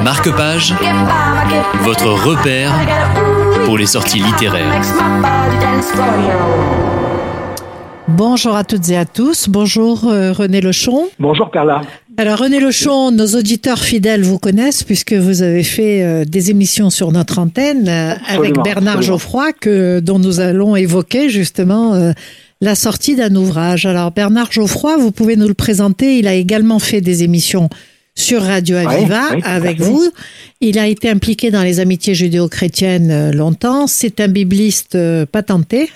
Marque-page, votre repère pour les sorties littéraires. Bonjour à toutes et à tous. Bonjour euh, René Lechon. Bonjour Perla. Alors René Lechon, nos auditeurs fidèles vous connaissent puisque vous avez fait euh, des émissions sur notre antenne euh, avec Bernard absolument. Geoffroy que dont nous allons évoquer justement euh, la sortie d'un ouvrage. Alors Bernard Geoffroy, vous pouvez nous le présenter. Il a également fait des émissions sur Radio Aviva avec vous. Il a été impliqué dans les amitiés judéo-chrétiennes euh, longtemps. C'est un bibliste euh, patenté.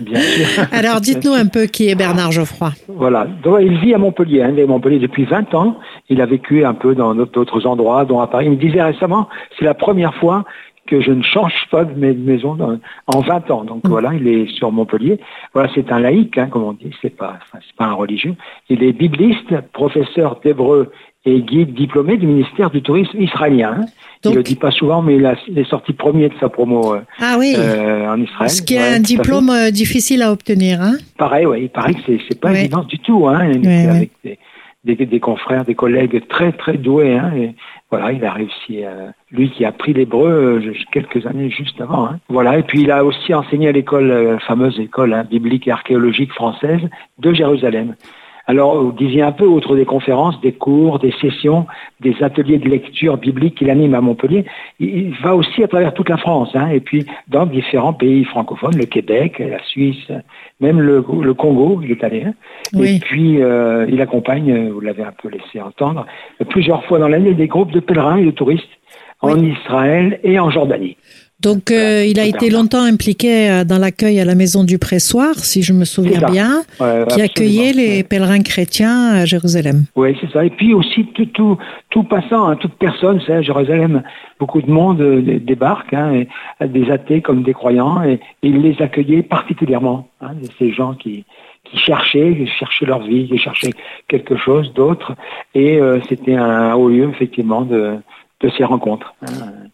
Bien sûr. Alors dites-nous un peu qui est Bernard Geoffroy. Voilà. Donc, il vit à Montpellier. Hein. Il est à Montpellier depuis 20 ans. Il a vécu un peu dans d'autres endroits, dont à Paris. Il me disait récemment, c'est la première fois que je ne change pas de ma- maison dans- en 20 ans. Donc voilà, il est sur Montpellier. Voilà, c'est un laïc, hein, comme on dit. C'est pas, c'est pas un religieux. Il est bibliste, professeur d'hébreu et guide diplômé du ministère du tourisme israélien. hein. Donc- il le dit pas souvent, mais il, a- il est sorti premier de sa promo euh, Ah oui. euh, en Israël. Ce qui est Ouais, un diplôme euh, difficile à obtenir. Hein Pareil, ouais, il paraît que c'est, c'est pas Ouais. évident du tout. Hein. Ouais. avec des, des, des confrères, des collègues très très doués. Hein. Et voilà, il a réussi. euh, lui qui a appris l'hébreu euh, quelques années juste avant. Hein. Voilà, et puis il a aussi enseigné à l'école, euh, fameuse école hein, biblique et archéologique française de Jérusalem. Alors, vous disiez un peu, outre des conférences, des cours, des sessions, des ateliers de lecture biblique qu'il anime à Montpellier, il va aussi à travers toute la France, hein, et puis dans différents pays francophones, le Québec, la Suisse, même le, le Congo, il est allé. hein. Oui. Et puis, euh, il accompagne, vous l'avez un peu laissé entendre, plusieurs fois dans l'année des groupes de pèlerins et de touristes en Israël et en Jordanie. Donc, euh, Voilà, il a été longtemps impliqué euh, dans l'accueil à la maison du pressoir, si je me souviens bien, Ouais, qui accueillait les pèlerins chrétiens à Jérusalem. Oui, c'est ça. Et puis aussi tout, tout, tout passant, hein, toute personne, c'est à Jérusalem, beaucoup de monde euh, dé- débarque, hein, et, euh, des athées comme des croyants, et, et il les accueillait particulièrement. Hein, ces gens qui, qui cherchaient, qui cherchaient leur vie, qui cherchaient quelque chose d'autre, et euh, c'était un haut lieu effectivement de, de ces rencontres.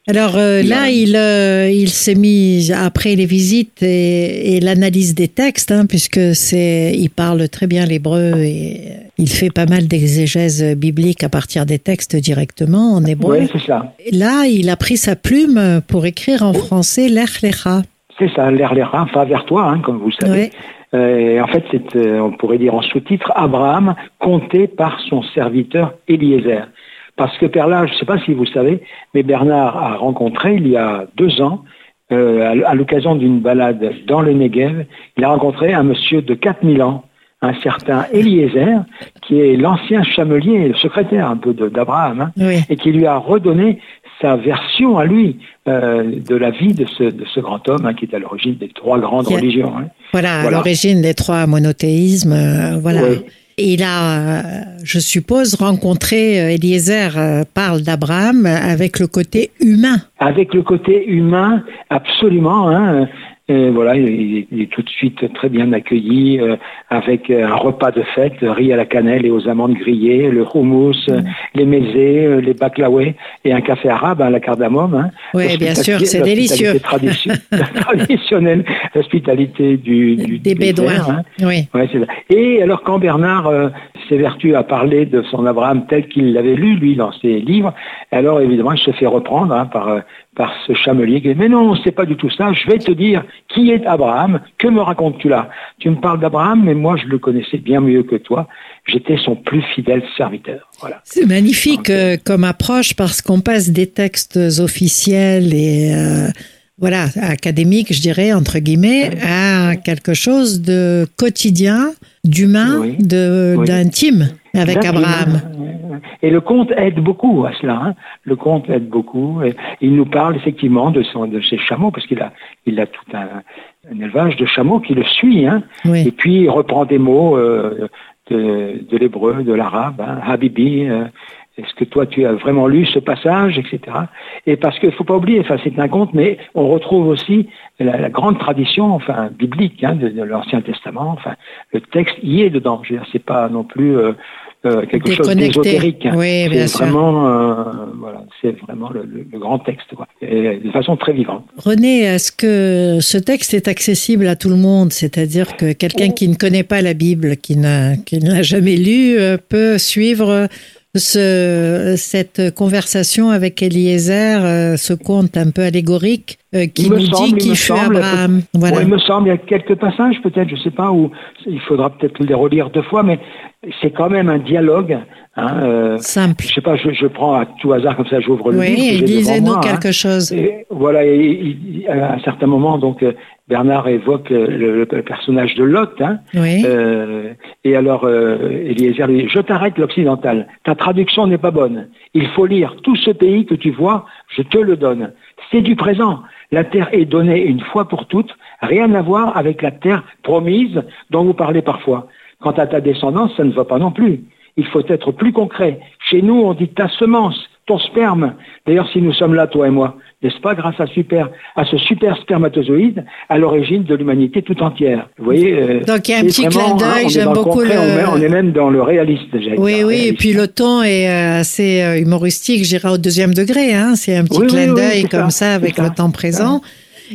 Alors euh, là, il, euh, il s'est mis après les visites et, et l'analyse des textes, hein, puisque c'est, il parle très bien l'hébreu et il fait pas mal d'exégèse biblique à partir des textes directement en hébreu. Oui, c'est ça. Et Là, il a pris sa plume pour écrire en français l'Ech Lecha. C'est ça, reins, va vers toi, hein, comme vous le savez. Ouais. Euh, et en fait, c'est, euh, on pourrait dire en sous-titre, Abraham compté par son serviteur Eliezer. Parce que Perla, je ne sais pas si vous le savez, mais Bernard a rencontré il y a deux ans, euh, à, l'occasion d'une balade dans le Negev, il a rencontré un monsieur de 4000 ans, un certain Eliezer, qui est l'ancien chamelier, le secrétaire un peu d'Abraham, hein, Oui. et qui lui a redonné sa version à lui euh, de la vie de ce, de ce grand homme hein, qui est à l'origine des trois grandes religions. hein. Voilà, à Voilà. l'origine des trois monothéismes, euh, voilà. Et il a, euh, je suppose, rencontré euh, Eliezer euh, parle d'Abraham avec le côté humain. Avec le côté humain, absolument. Hein, et voilà, il est, il est tout de suite très bien accueilli euh, avec un repas de fête, riz à la cannelle et aux amandes grillées, le houmous, euh, les mezés, euh, les baklaoués et un café arabe à la cardamome. Hein, Oui, bien sûr, L'hospitalité- c'est l'hospitalité délicieux. tradition- traditionnelle hospitalité du, du Des Bédouins. hein. Oui. Ouais. Et alors quand Bernard euh, s'évertue à parler de son Abraham tel qu'il l'avait lu, lui, dans ses livres, alors évidemment, il se fait reprendre hein, par, euh, par ce chamelier qui dit, mais non, c'est pas du tout ça, je vais te dire qui est Abraham, que me racontes-tu là? Tu me parles d'Abraham, mais moi je le connaissais bien mieux que toi, j'étais son plus fidèle serviteur. Voilà. C'est magnifique euh, comme approche parce qu'on passe des textes officiels et euh, voilà académiques, je dirais entre guillemets, à quelque chose de quotidien, d'humain, Oui. de Oui. d'intime avec Exactement. Abraham. Et le conte aide beaucoup à cela. hein. Le conte aide beaucoup. Et il nous parle effectivement de, son, de ses chameaux, parce qu'il a, il a tout un, un élevage de chameaux qui le suit. Hein. Oui. Et puis il reprend des mots euh, de, de l'hébreu, de l'arabe, hein, Habibi. euh, est-ce que toi tu as vraiment lu ce passage, etc. Et parce qu'il faut pas oublier, enfin c'est un conte, mais on retrouve aussi la, la grande tradition, enfin biblique, hein, de, de l'Ancien Testament. Enfin, le texte y est dedans. Je veux dire, c'est pas non plus euh, euh, quelque chose d'ésotérique. Oui, bien c'est sûr. vraiment, euh, voilà, c'est vraiment le, le- le grand texte, quoi, et de façon très vivante. René, est-ce que ce texte est accessible à tout le monde? C'est-à-dire que quelqu'un qui ne connaît pas la Bible, qui n'a qui ne l'a jamais lu, euh, peut suivre ce, cette conversation avec Eliezer, euh, ce conte un peu allégorique, euh, qui nous dit qui fut Abraham. Voilà. il me semble, il y a quelques passages peut-être, je ne sais pas, où il faudra peut-être les relire deux fois, mais c'est quand même un dialogue. Hein, euh, Simple. Je sais pas, je, je, prends à tout hasard comme ça, j'ouvre le livre. Oui, disez-nous hein. quelque chose. Et, voilà, et, à un certain moment, donc Bernard évoque le, personnage de Lot. Hein, oui. euh, et alors, euh, Eliezer dit, je t'arrête l'occidental. Ta traduction n'est pas bonne. Il faut lire tout ce pays que tu vois, je te le donne. C'est du présent. La terre est donnée une fois pour toutes, rien à voir avec la terre promise dont vous parlez parfois. Quant à ta descendance, ça ne va pas non plus. Il faut être plus concret. Chez nous, on dit ta semence, ton sperme. D'ailleurs, si nous sommes là, toi et moi, n'est-ce pas, grâce à, super, à ce super spermatozoïde à l'origine de l'humanité tout entière. Vous voyez euh, Donc il y a un petit clin d'œil, j'aime beaucoup le... On est même dans le réaliste. Oui, oui, et puis le ton est euh, assez euh, humoristique, j'irai au deuxième degré. Hein. C'est un petit clin d'œil comme ça, avec le temps présent.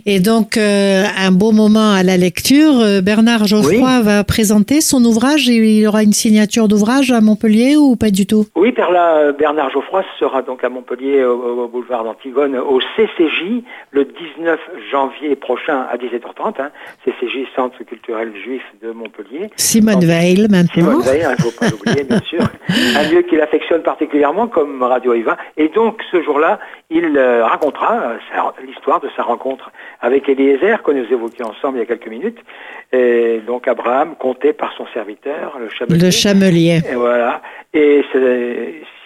Et donc, euh, un beau moment à la lecture. Euh, Bernard Geoffroy va présenter son ouvrage. Il y aura une signature d'ouvrage à Montpellier ou pas du tout? Oui, euh, Bernard Geoffroy sera donc à Montpellier, au, boulevard d'Antigone, au CCJ, le 19 janvier prochain à 17h30. Hein. CCJ, Centre culturel juif de Montpellier. Simone Veil, maintenant. Simone Veil, il ne faut pas l'oublier, bien sûr. Un lieu qu'il affectionne particulièrement, comme Radio Eva. Et donc, ce jour-là, il racontera l'histoire de sa rencontre avec Eliezer, que nous évoquions ensemble il y a quelques minutes. Et donc Abraham, compté par son serviteur, le chamelier. Le chamelier. Et voilà. Et si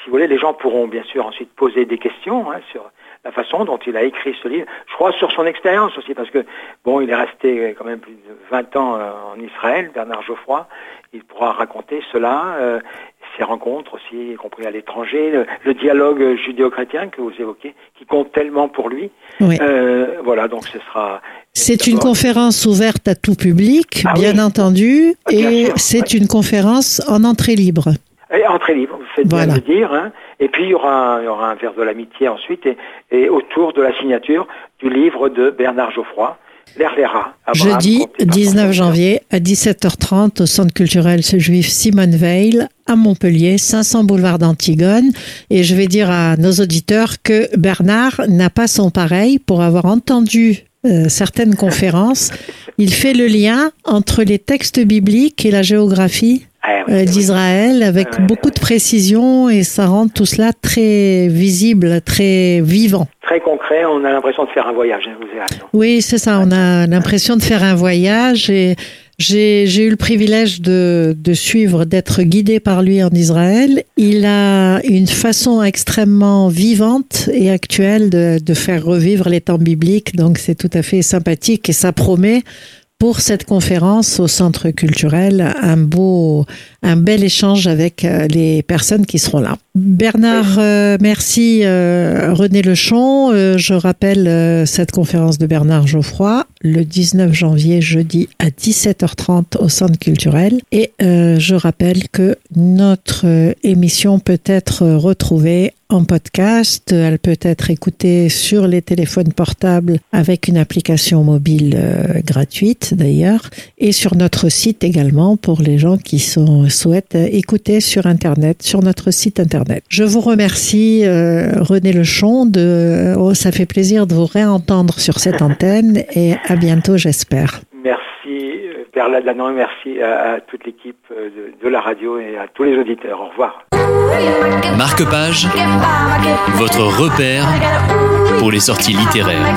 vous voulez, les gens pourront bien sûr ensuite poser des questions hein, sur la façon dont il a écrit ce livre. Je crois sur son expérience aussi, parce que bon, il est resté quand même plus de 20 ans euh, en Israël, Bernard Geoffroy. Il pourra raconter cela. Euh, ses rencontres aussi, y compris à l'étranger, le, dialogue judéo-chrétien que vous évoquez, qui compte tellement pour lui. Euh, voilà, donc ce sera. C'est une conférence ouverte à tout public, ah bien entendu, ah, et c'est une conférence en entrée libre. Libre, vous faites bien de dire. Hein. Et puis il y, aura un, il y aura un verre de l'amitié ensuite, et, et autour de la signature du livre de Bernard Geoffroy, Jeudi 19 janvier à 17h30 au Centre culturel juif Simone Veil à Montpellier, 500 boulevard d'Antigone. Et je vais dire à nos auditeurs que Bernard n'a pas son pareil pour avoir entendu euh, certaines conférences. Il fait le lien entre les textes bibliques et la géographie ah euh, d'Israël avec ah beaucoup de précision et ça rend tout cela très visible, très vivant. Très concret, on a l'impression de faire un voyage. Hein, vous oui, c'est ça, on a l'impression de faire un voyage et j'ai eu le privilège de, de suivre, d'être guidé par lui en Israël. Il a une façon extrêmement vivante et actuelle de, de faire revivre les temps bibliques, donc c'est tout à fait sympathique et ça promet pour cette conférence au Centre culturel, un beau, un bel échange avec euh, les personnes qui seront là. Bernard, euh, merci euh, René Lechon. je rappelle cette conférence de Bernard Geoffroy le 19 janvier, jeudi à 17h30 au Centre culturel. Et je rappelle que notre émission peut être retrouvée en podcast. Elle peut être écoutée sur les téléphones portables avec une application mobile gratuite d'ailleurs et sur notre site également pour les gens qui sont, souhaitent écouter sur Internet, sur notre site Internet. Je vous remercie euh, René Lechon. De, oh, ça fait plaisir de vous réentendre sur cette antenne et à bientôt j'espère. Merci Père Ladlanon, merci à, toute l'équipe euh, de, de la radio et à tous les auditeurs. Au revoir. Marque-page, votre repère pour les sorties littéraires.